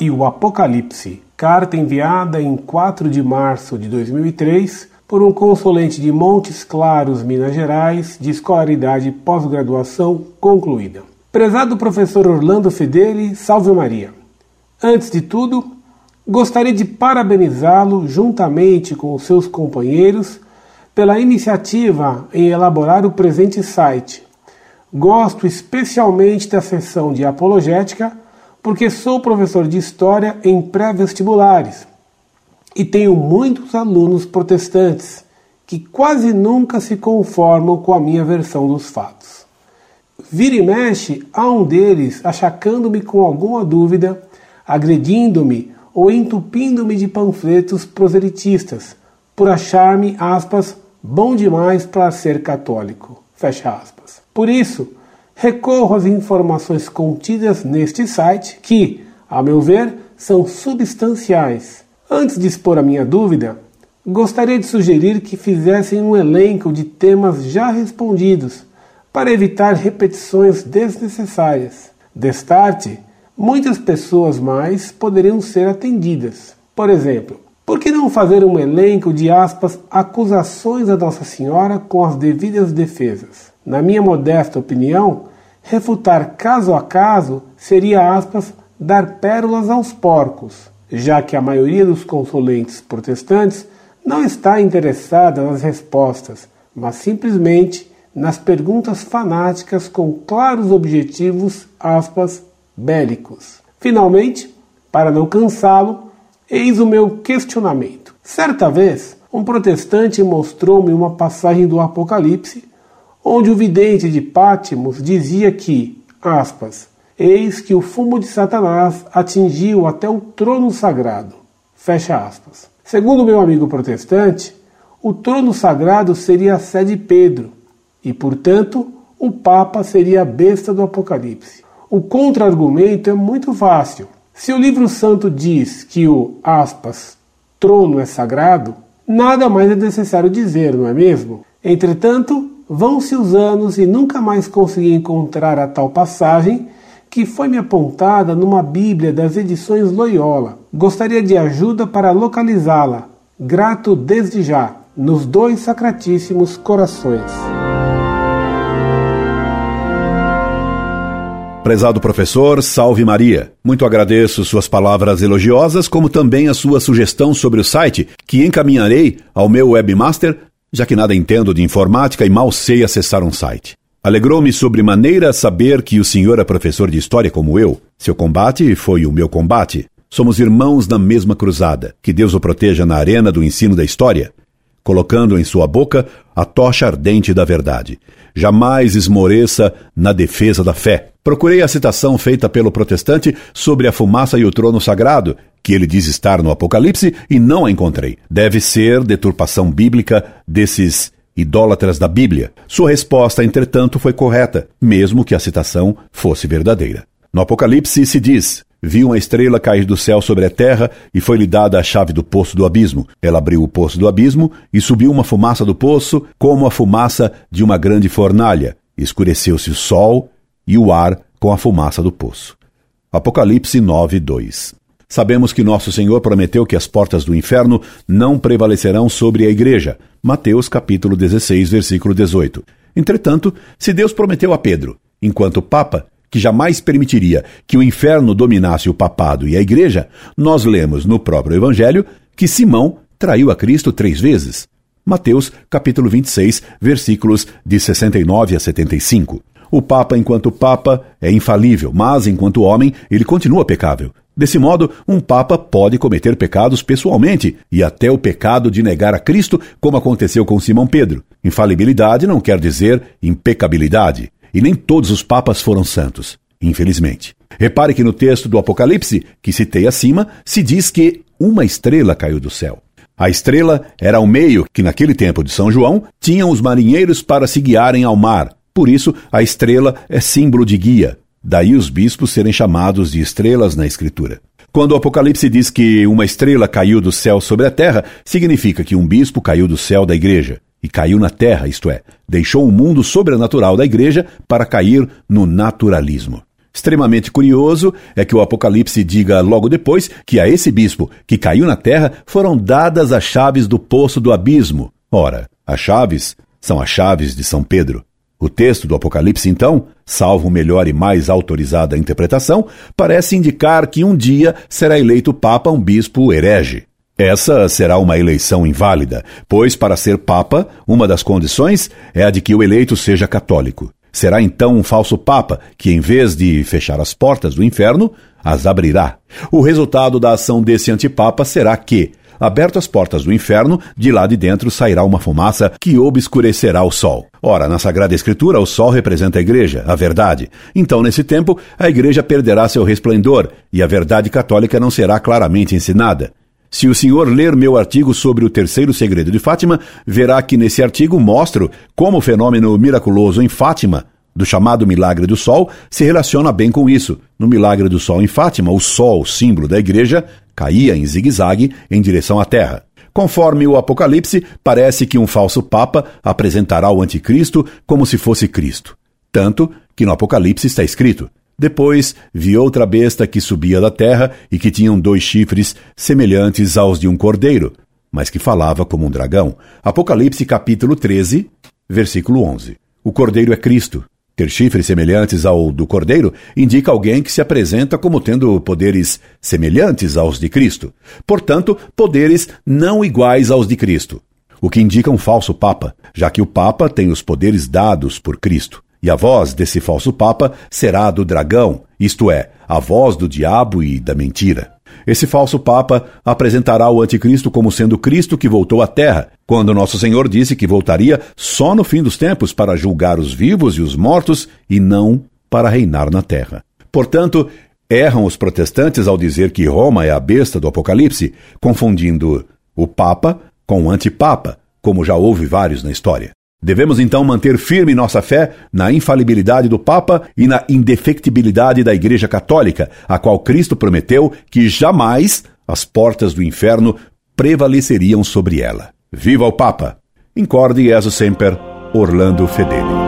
e o Apocalipse. Carta enviada em 4 de março de 2003 por um consulente de Montes Claros, Minas Gerais, de escolaridade pós-graduação concluída. Prezado professor Orlando Fedeli, salve Maria. Antes de tudo, gostaria de parabenizá-lo juntamente com os seus companheiros pela iniciativa em elaborar o presente site. Gosto especialmente da seção de apologética porque sou professor de história em pré-vestibulares e tenho muitos alunos protestantes que quase nunca se conformam com a minha versão dos fatos. Vira e mexe, há um deles achacando-me com alguma dúvida, agredindo-me ou entupindo-me de panfletos proselitistas, por achar-me, aspas, bom demais para ser católico. Fecha aspas. Por isso, recorro às informações contidas neste site que, a meu ver, são substanciais. Antes de expor a minha dúvida, gostaria de sugerir que fizessem um elenco de temas já respondidos para evitar repetições desnecessárias. Destarte, muitas pessoas mais poderiam ser atendidas. Por exemplo, por que não fazer um elenco de aspas acusações a Nossa Senhora com as devidas defesas? Na minha modesta opinião, refutar caso a caso seria aspas dar pérolas aos porcos, já que a maioria dos consulentes protestantes não está interessada nas respostas, mas simplesmente nas perguntas fanáticas com claros objetivos, aspas, bélicos. Finalmente, para não cansá-lo, eis o meu questionamento. Certa vez, um protestante mostrou-me uma passagem do Apocalipse, onde o vidente de Pátimos dizia que, aspas, eis que o fumo de Satanás atingiu até o trono sagrado. Fecha aspas. Segundo meu amigo protestante, o trono sagrado seria a sede de Pedro, e, portanto, o Papa seria a besta do Apocalipse. O contra-argumento é muito fácil. Se o livro santo diz que o, aspas, trono é sagrado, nada mais é necessário dizer, não é mesmo? Entretanto, vão-se os anos e nunca mais consegui encontrar a tal passagem que foi me apontada numa Bíblia das edições Loyola. Gostaria de ajuda para localizá-la. Grato desde já, nos dois sacratíssimos corações. Prezado professor, salve Maria. Muito agradeço suas palavras elogiosas, como também a sua sugestão sobre o site, que encaminharei ao meu webmaster, já que nada entendo de informática e mal sei acessar um site. Alegrou-me sobremaneira saber que o senhor é professor de história como eu. Seu combate foi o meu combate. Somos irmãos na mesma cruzada. Que Deus o proteja na arena do ensino da história, colocando em sua boca a tocha ardente da verdade. Jamais esmoreça na defesa da fé. Procurei a citação feita pelo protestante sobre a fumaça e o trono sagrado, que ele diz estar no Apocalipse, e não a encontrei. Deve ser deturpação bíblica desses idólatras da Bíblia. Sua resposta, entretanto, foi correta, mesmo que a citação fosse verdadeira. No Apocalipse se diz: Vi uma estrela cair do céu sobre a terra e foi-lhe dada a chave do poço do abismo. Ela abriu o poço do abismo e subiu uma fumaça do poço, como a fumaça de uma grande fornalha. Escureceu-se o sol e o ar com a fumaça do poço. Apocalipse 9, 2. Sabemos que nosso Senhor prometeu que as portas do inferno não prevalecerão sobre a igreja. Mateus capítulo 16, versículo 18. Entretanto, se Deus prometeu a Pedro, enquanto Papa, que jamais permitiria que o inferno dominasse o papado e a igreja, nós lemos no próprio Evangelho que Simão traiu a Cristo três vezes. Mateus capítulo 26, versículos de 69 a 75. O Papa, enquanto Papa, é infalível, mas, enquanto homem, ele continua pecável. Desse modo, um Papa pode cometer pecados pessoalmente e até o pecado de negar a Cristo, como aconteceu com Simão Pedro. Infalibilidade não quer dizer impecabilidade, e nem todos os Papas foram santos, infelizmente. Repare que no texto do Apocalipse, que citei acima, se diz que uma estrela caiu do céu. A estrela era o meio que, naquele tempo de São João, tinham os marinheiros para se guiarem ao mar, por isso, a estrela é símbolo de guia. Daí os bispos serem chamados de estrelas na Escritura. Quando o Apocalipse diz que uma estrela caiu do céu sobre a terra, significa que um bispo caiu do céu da igreja e caiu na terra, isto é, deixou o mundo sobrenatural da igreja para cair no naturalismo. Extremamente curioso é que o Apocalipse diga logo depois que a esse bispo que caiu na terra foram dadas as chaves do poço do abismo. Ora, as chaves são as chaves de São Pedro. O texto do Apocalipse, então, salvo melhor e mais autorizada interpretação, parece indicar que um dia será eleito Papa um bispo herege. Essa será uma eleição inválida, pois, para ser Papa, uma das condições é a de que o eleito seja católico. Será então um falso Papa que, em vez de fechar as portas do inferno, as abrirá. O resultado da ação desse antipapa será que, aberto as portas do inferno, de lá de dentro sairá uma fumaça que obscurecerá o sol. Ora, na Sagrada Escritura, o sol representa a igreja, a verdade. Então, nesse tempo, a igreja perderá seu resplendor e a verdade católica não será claramente ensinada. Se o senhor ler meu artigo sobre o terceiro segredo de Fátima, verá que nesse artigo mostro como o fenômeno miraculoso em Fátima, do chamado milagre do sol, se relaciona bem com isso. No milagre do sol em Fátima, o sol, símbolo da igreja, caía em zigue-zague em direção à terra. Conforme o Apocalipse, parece que um falso papa apresentará o anticristo como se fosse Cristo. Tanto que no Apocalipse está escrito: depois vi outra besta que subia da terra e que tinham dois chifres semelhantes aos de um cordeiro, mas que falava como um dragão. Apocalipse capítulo 13, versículo 11. O cordeiro é Cristo. Ter chifres semelhantes ao do cordeiro indica alguém que se apresenta como tendo poderes semelhantes aos de Cristo. Portanto, poderes não iguais aos de Cristo. O que indica um falso papa, já que o papa tem os poderes dados por Cristo. E a voz desse falso Papa será a do dragão, isto é, a voz do diabo e da mentira. Esse falso Papa apresentará o Anticristo como sendo Cristo que voltou à Terra, quando Nosso Senhor disse que voltaria só no fim dos tempos para julgar os vivos e os mortos e não para reinar na Terra. Portanto, erram os protestantes ao dizer que Roma é a besta do Apocalipse, confundindo o Papa com o Antipapa, como já houve vários na história. Devemos então manter firme nossa fé na infalibilidade do Papa e na indefectibilidade da Igreja Católica, a qual Cristo prometeu que jamais as portas do inferno prevaleceriam sobre ela. Viva o Papa! Incorde Jesus Semper, Orlando Fedeli.